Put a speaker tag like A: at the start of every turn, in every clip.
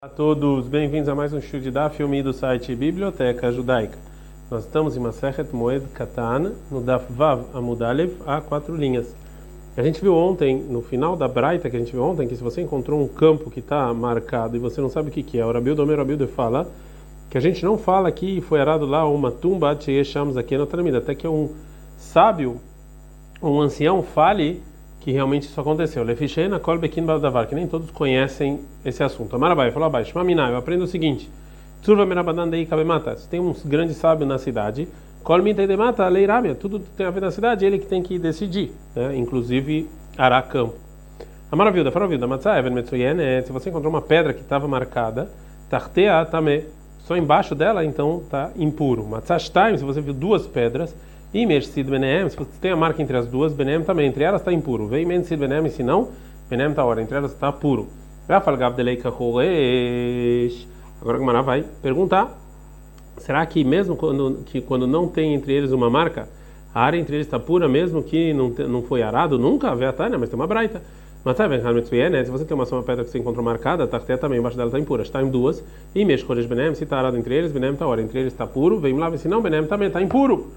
A: Olá a todos, bem-vindos a mais um show de da filme do site Biblioteca Judaica. Nós estamos em Masechet Moed Katan, no Daf Vav Amudalev, a quatro linhas. A gente viu ontem, no final da Braita que a gente viu ontem, que se você encontrou um campo que está marcado e você não sabe o que, que é, o Rabildo Omer Rabildo fala que a gente não fala que foi arado lá uma tumba chamamos aqui na Tramida, até que um sábio, um ancião fale que realmente isso aconteceu. Lefishena kol bekin baldavar, que nem todos conhecem esse assunto. Amarabai falou abaixo, Maminá, eu aprendo o seguinte: Tsurva merabadan dei kabemata. Se tem um grande sábio na cidade, kol mitedemata leirabia, tudo tem a ver na cidade, ele que tem que decidir, né? inclusive ará campo. Amaravilda, faravilda, matzah even metsuyenet, se você encontrou uma pedra que estava marcada, tartea tame, só embaixo dela, então está impuro. Matzah shtaim, se você viu duas pedras, e Mersid Benem, se você tem a marca entre as duas, Benem também, entre elas está impuro. Vem Mersid Benem, se não, Benem está hora, entre elas está puro. Agora o Gamara vai perguntar: será que mesmo quando, que quando não tem entre eles uma marca, a área entre eles está pura, mesmo que não, não foi arado? Nunca, vê a Tânia, mas tem uma braita. Mas sabe, né? se você tem uma, uma pedra que você encontrou marcada, a tarté também, embaixo dela está impura, está em duas. E mexe com Benem, se está arado entre eles, Benem está hora, entre eles está puro, vem lá, se não, Benem também está impuro.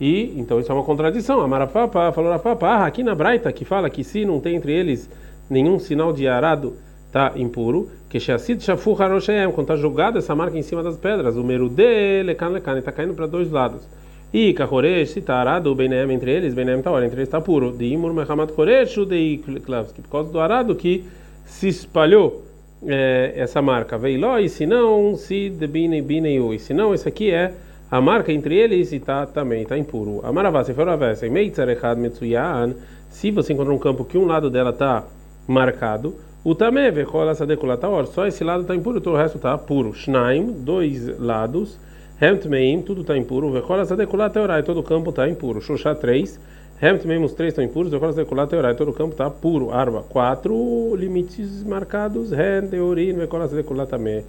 A: E então isso é uma contradição. Amarafapa falou Rafapa, ah, aqui na Braita que fala que se não tem entre eles nenhum sinal de arado, está impuro. Que Shassid Shafu Haroshem, quando está jogada essa marca em cima das pedras, o Merude Lekan Lekan está caindo para dois lados. E Kahoresh, se está arado, Benem entre eles, Benem está entre eles está puro. De Imur Mehamat Horesh, de Klavski, por causa do arado que se espalhou é, essa marca. Veiló, e se não, se de Bine Bine E se não, esse aqui é a marca entre eles está também está impuro. Se você encontrar um campo que um lado dela está marcado, o tamé vecola sadekulator, só esse lado está impuro, todo o resto está puro. Shnaim, dois lados, hemtmeim, tudo está impuro, vecola sadekulator, todo o campo está impuro. Xoxá, três, hemtmeim, os três estão impuros, vecola sadekulator, todo o campo está puro. Arba, quatro limites marcados, hen, deorim, vecola sadekulatamé.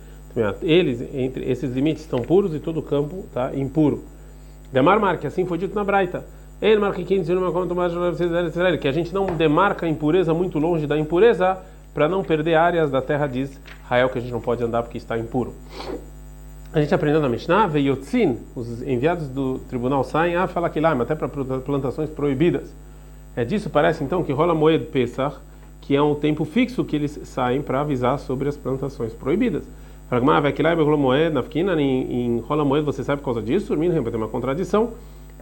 A: Eles, entre esses limites estão puros e todo o campo está impuro. Demar marca, assim foi dito na Braita. Que a gente não demarca a impureza muito longe da impureza para não perder áreas da terra de Israel que a gente não pode andar porque está impuro. A gente aprendeu na Mishnah, Veyotzin, os enviados do tribunal saem a falar que lá, até para plantações proibidas. É disso parece então que rola Moed Pesach, que é um tempo fixo que eles saem para avisar sobre as plantações proibidas. Pragma vai que lá moed na fquina em rola moed você sabe por causa disso? Urmin tem uma contradição.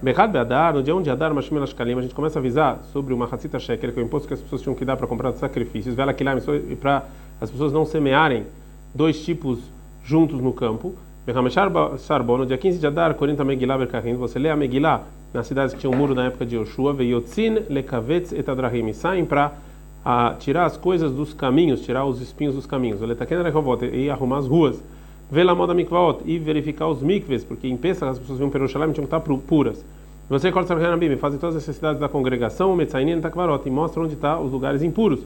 A: Bechat beadar no dia 1 de Adar Mashmel Ashkalim a gente começa a avisar sobre uma Hatzita Sheker que é o imposto que as pessoas tinham que dar para comprar sacrifícios. Vela lá para as pessoas não semearem dois tipos juntos no campo. Bechameshar Sarbon no dia 15 de Adar Corinta Megillah Berkahim você lê a Megillah nas cidades que tinham um muro na época de Yoshua Veyotzin Lekavetz et Adrahim saem para a tirar as coisas dos caminhos, tirar os espinhos dos caminhos. Querendo e arrumar as ruas. Vê lá moda mikvaot e verificar os mikves, porque em Pesach as pessoas vinham para Jerusalém tinham que estar puras. Você corta o Hanabim, fazem todas as necessidades da congregação, Metzainin Takvarot, e mostra onde estão tá os lugares impuros.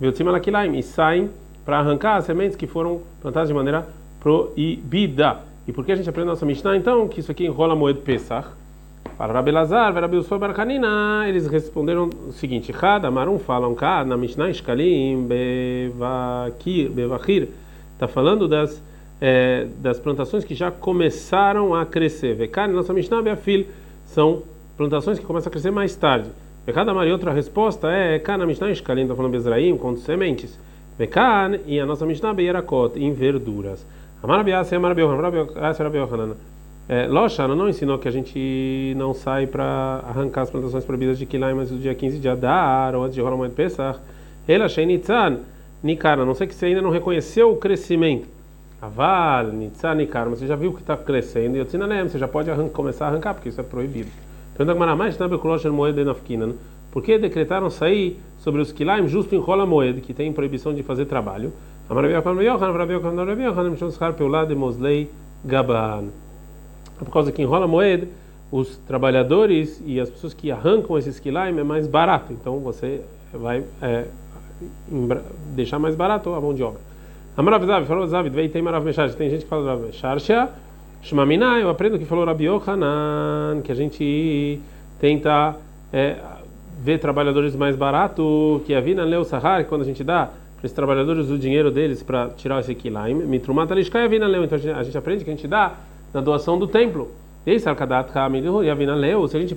A: E saem para arrancar as sementes que foram plantadas de maneira proibida. E por que a gente aprende a nossa Mishnah então? Que isso aqui enrola Moed Pesach. Para Rabi Lazar, Rabi Usfor Barkanina, eles responderam o seguinte: Cada Marum falam cá na Mishnah Ishkalim Bevakir, Bevachir, está falando das é, das plantações que já começaram a crescer. Vekar, nossa Mishnah Beafil, são plantações que começam a crescer mais tarde. Vekar, Mari, outra resposta é Cá na Mishnah Ishkalim, está falando Bezraim, com sementes. Vekar, e a nossa Mishnah Beyerakot, em verduras. Amarabiasa e Amarabiyohan, Amarabiasa e Amarabiyohan. É, Loshana não ensinou que a gente não sai para arrancar as plantações proibidas de Kilai, mas no dia 15 de Adar, ou antes de Rolamot Pesach. Ela Sheinitzan, Nikara, não sei que você ainda não reconheceu o crescimento. Aval, Nitzan, Nikara, mas você já viu que está crescendo, e disse, você já pode começar a arrancar, porque isso é proibido. Pergunta que mais por que decretaram sair sobre os Kilaim justo em Rola Moed, que tem proibição de fazer trabalho? Amarabiah, Amarabiah, Amarabiah, Amarabiah, Amarabiah, Amarabiah, Gaban por causa que enrola moeda, os trabalhadores e as pessoas que arrancam esses quilaim é mais barato. Então você vai é, deixar mais barato a mão de obra. Amarav falou Zavid, veio tem Marav. Tem gente que fala Rav Mesharsha. Shmamina, eu aprendo que falou Rabi Yohanan, que a gente tenta é, ver trabalhadores mais barato, que a Vina Leu Sahar, quando a gente dá para os trabalhadores o dinheiro deles para tirar esse kilaim. Mitrumata lishkai vina leu. Então a gente aprende que a gente dá na doação do templo. Se a gente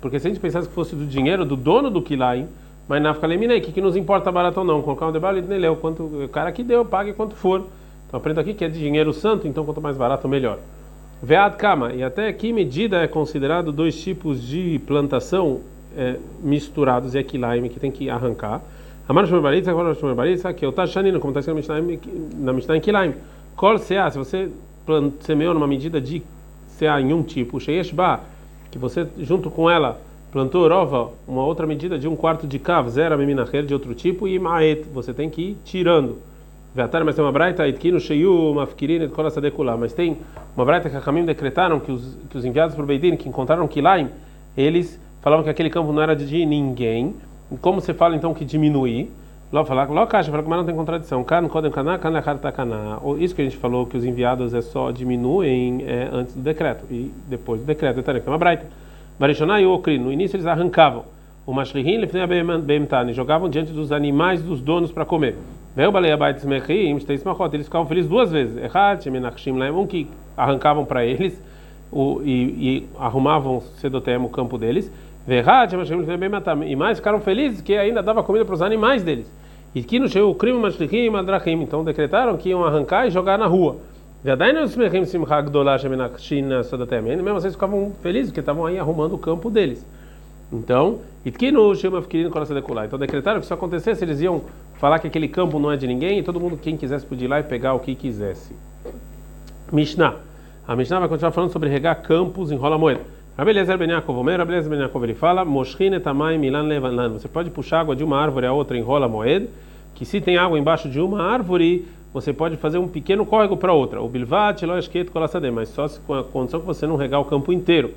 A: porque se a gente pensasse que fosse do dinheiro do dono do kilaim, mas na leminei, o que, que nos importa barato ou não? Colocar um debate nele, leu quanto o cara que deu, pague quanto for. Então aprendo aqui que é de dinheiro santo, então quanto mais barato melhor. Vead kama, e até que medida é considerado dois tipos de plantação é, misturados e kilaim que tem que arrancar. Amar Shmer Baritza, agora Shmer Baritza, que é o Tashanino, como está escrito na Mishnah em Kilaim. Kol se você semeou numa medida de Sea em um tipo, Sheyeshba, que você junto com ela plantou Rova, uma outra medida de um quarto de Kav, Zera Meminacher, de outro tipo, e Maet, você tem que ir tirando. Veatar, mas tem uma braita, Itkino Sheyu, Mafkirin, et mas tem uma braita que a Kamim decretaram que os, que os enviados para o Beidin, que encontraram Kilaim, eles falavam que aquele campo não era de ninguém, como você fala então que diminuir? Lá falar, lá caixa, fala que não tem contradição. Kan kodem kana, kan takana. Isso que a gente falou que os enviados é só diminuem é, antes do decreto e depois do decreto. Então, é uma braita. Barishonai e Okri, no início eles arrancavam o mashrihin lefnei beemtani, jogavam diante dos animais dos donos para comer. Veio balei abaites mechim, eles ficavam felizes duas vezes. Errat, menachim um que arrancavam para eles o, e, e arrumavam cedotem o campo deles e mais ficaram felizes que ainda dava comida para os animais deles. E que no o crime madrachim, então decretaram que iam arrancar e jogar na rua. Mesmo vocês ficavam felizes porque estavam aí arrumando o campo deles. Então, então decretaram que se isso acontecesse, eles iam falar que aquele campo não é de ninguém e todo mundo, quem quisesse, podia ir lá e pegar o que quisesse. Mishnah. A Mishnah vai continuar falando sobre regar campos em rola moeda. Rabi Eliezer Ben Yaakov, Omer, Rabi Eliezer Ben Yaakov, ele fala, Moshrin etamai milan levanan. Você pode puxar água de uma árvore a outra em rola moed, que se tem água embaixo de uma árvore, você pode fazer um pequeno córrego para outra. O bilvat, loesket, kolasadem, mas só com a condição que você não regar o campo inteiro.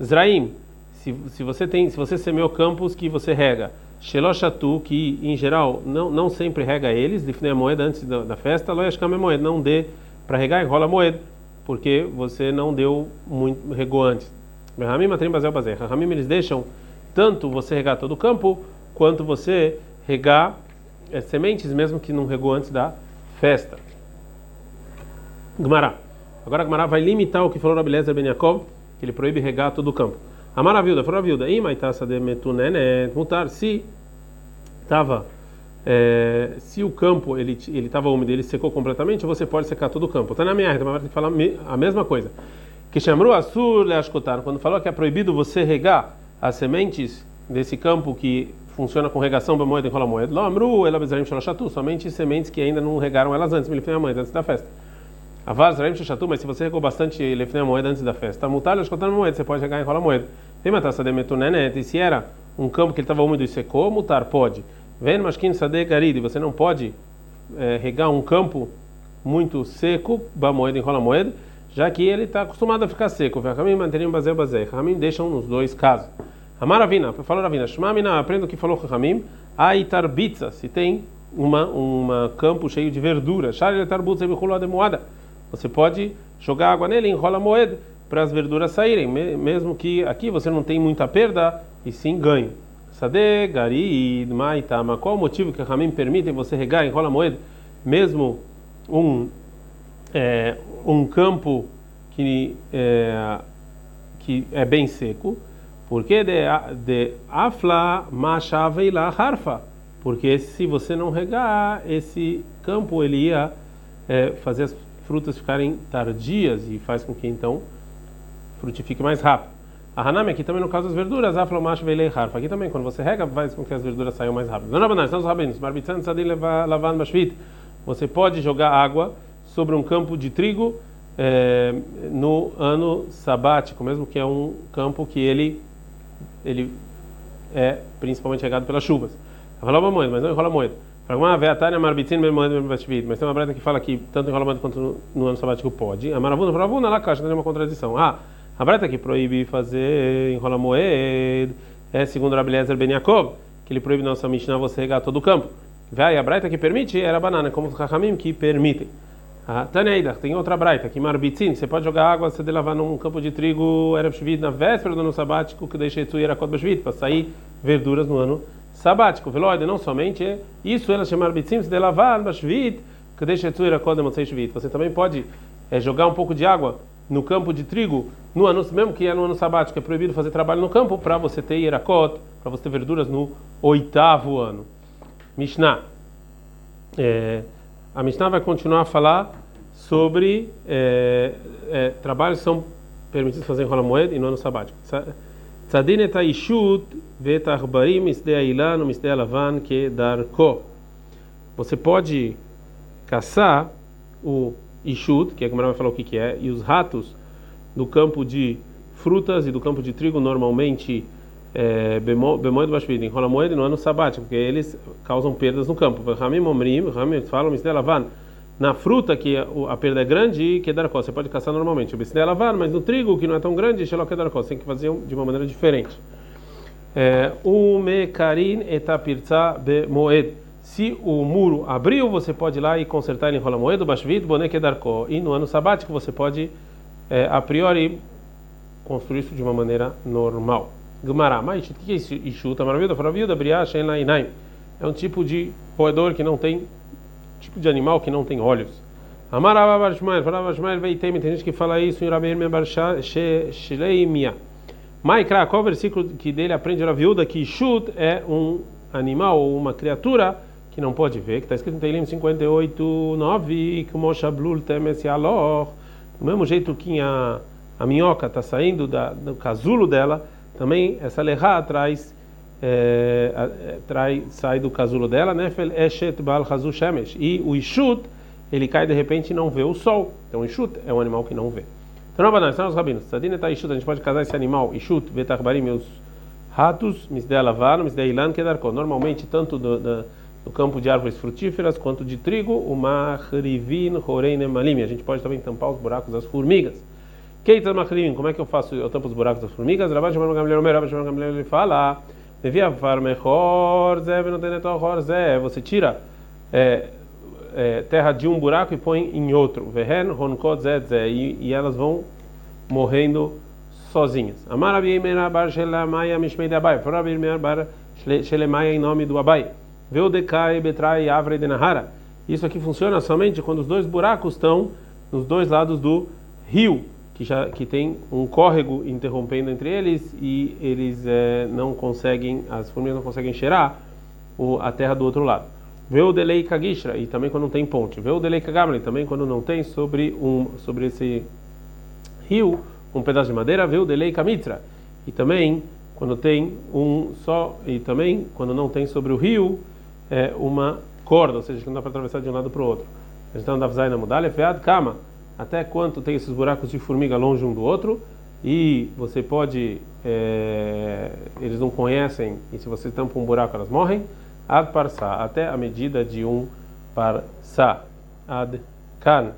A: Zraim, se, se você tem, se você semeou campos que você rega, Sheloshatu, que em geral não, não sempre rega eles, definir a moeda antes da, da festa, loeshkam moeda, não dê para regar em rola moeda, porque você não deu muito, regou antes. Ramim matrim bazel. Ramim eles deixam tanto você regar todo o campo quanto você regar é, sementes mesmo que não regou antes da festa. Gmará. Agora Gmará vai limitar o que falou Rabelezer Ben Yaakov, que ele proíbe regar todo o campo. A maravilha, falou a viúda, mutar, se estava é, se o campo ele ele estava úmido, ele secou completamente, você pode secar todo o campo. Tá na minha mas ter que falar a mesma coisa. Que chamou Assur Leashkotar, quando falou que é proibido você regar as sementes desse campo que funciona com regação para moeda e rola moeda. Lo amru elabezarim shalashatu, somente sementes que ainda não regaram elas antes, me a moeda antes da festa. Avar zarim shashatu, mas se você regou bastante lefnei a moeda antes da festa, mutar Leashkotar moeda, você pode regar em rola moeda. Tem uma taça de metunenet, e se era um campo que ele estava úmido e secou, mutar pode. Vem maskin sade garid, você não pode é, regar um campo muito seco, ba moeda enrola moeda já que ele está acostumado a ficar seco. Rahamim manteniam bazer bazer. Rahamim deixam nos dois casos. Amaravina, falou Ravina, Shmamina, aprenda o que falou Rahamim. Aitarbitza, se tem uma uma campo cheio de verdura. Sharetarbutza de moada. Você pode jogar água nele, enrola moeda para as verduras saírem, mesmo que aqui você não tem muita perda e sim ganho. Sade, gari, maitama. Qual o motivo que Rahamim permite você regar, enrola moeda, mesmo um é, um campo que é, que é bem seco, porque de, de afla machaveila harfa, porque se você não regar esse campo ele ia é, fazer as frutas ficarem tardias e faz com que então frutifique mais rápido. A Hanami aqui também no caso das verduras, afla machaveila harfa. Aqui também quando você rega faz com que as verduras saiam mais rápido. Não, não, não, estamos sabendo. Você pode jogar água sobre um campo de trigo é, no ano sabático, mesmo que é um campo que ele ele é principalmente regado pelas chuvas. Enrola moeda, mas não enrola moeda. Mas tem uma breta que fala que tanto enrola moeda quanto no, ano sabático pode. A maravuna, maravuna, lá caixa, tem uma contradição. Ah, a breta que proíbe fazer enrola moeda é segundo Rabbi Eliezer Ben Yaakov, que ele proíbe nossa Mishnah você regar todo o campo. Vai, a breta que permite era banana, como os Chachamim que permitem. Ah, Taneida, tem outra braita, que marbitzin, você pode jogar água, você de lavar num campo de trigo, era na véspera do ano sabático, que deixei tu era para sair verduras no ano sabático. Veloide, não somente isso, ela chamar bitzim de lavar, bashvit, que deixa de Você também pode é, jogar um pouco de água no campo de trigo, no ano, mesmo que é no ano sabático, é proibido fazer trabalho no campo, para você ter irakot, para você ter verduras no oitavo ano. Mishnah. É, a Mishnah vai continuar a falar sobre é, é, trabalhos que são permitidos fazer em rola moeda e no ano sabático. Tzadin et ishut vetachbarim misdei ailan misdei alavan que darko. Você pode caçar o ishut, que a Gemara vai falar o que, que é, e os ratos do campo de frutas e do campo de trigo normalmente é, bemoed bashvid, enrola moeda no ano sabático, porque eles causam perdas no campo. Ramim omrim, ramim falam misdelavan, na fruta que a perda é grande que você pode caçar normalmente. O misdelavan, mas no trigo que não é tão grande, shelo tem que fazer de uma maneira diferente. É, o mekarin etapirza bemoed se o muro abriu, você pode ir lá e consertar ele em rola moeda, bashvid, boneque darko. E no ano sabático você pode, é, a priori, construir isso de uma maneira normal. Gumará, mas o que é isso? Ishuta, maravilha, faravilha, briá, shen inaim. É um tipo de roedor que não tem, tipo de animal que não tem olhos. Amarava Barshmael, falava Barshmael, veitem, tem gente que fala isso em Rabeir Mebarshá, Shleimia. Maikra, qual versículo que dele aprende a viúva que Ishut é um animal ou uma criatura que não pode ver, que está escrito em Teilim 58, 9, que o Moshe Blul temes alor, do mesmo jeito que a, a minhoca está saindo da, do casulo dela, também essa lehá traz, é, é, traz sai do casulo dela, nefel eshet bal hazu shemesh, e o ishut, ele cai de repente e não vê o sol, então o ishut é um animal que não vê. Então, não, não, os rabinos, sadina tá ishut, a gente pode casar esse animal, ishut, betachbarim, os ratos, misdei lavar, misdei ilan, kedarko, normalmente tanto do, do no campo de árvores frutíferas quanto de trigo, o mahrivin horein emalim. A gente pode também tampar os buracos das formigas. Keitas mahrivin, como é que eu faço? Eu tampo os buracos das formigas? Rabbi Shimon Gamliel Omer, Rabbi Shimon Gamliel ele fala, devia farmechor zé, venotenotor zé. Você tira é, é, terra de um buraco e põe em outro. Vehen honkot zé zé. E elas vão morrendo sozinhas. Amar Rabi Meir Bar Shelemaya Mishmei de Abai. Foi Rabi Meir Bar Shelemaya em nome do Abai. Veudecai betrai avre de nahara. Isso aqui funciona somente quando os dois buracos estão nos dois lados do rio, que já que tem um córrego interrompendo entre eles e eles é, não conseguem, as formigas não conseguem cheirar o, a terra do outro lado. Veudelei kagishra e também quando não tem ponte. Veudelei kagamli também quando não tem sobre um sobre esse rio um pedaço de madeira. Veudelei kamitra e também quando tem um só e também quando não tem sobre o rio é, uma corda, ou seja, que não dá para atravessar de um lado para o outro. Então, Davzai na mudalha, fead, cama. Até quanto tem esses buracos de formiga longe um do outro? E você pode, é, eles não conhecem, e se você tampa um buraco, elas morrem. Ad parsa, até a medida de um parsa. Ad kan.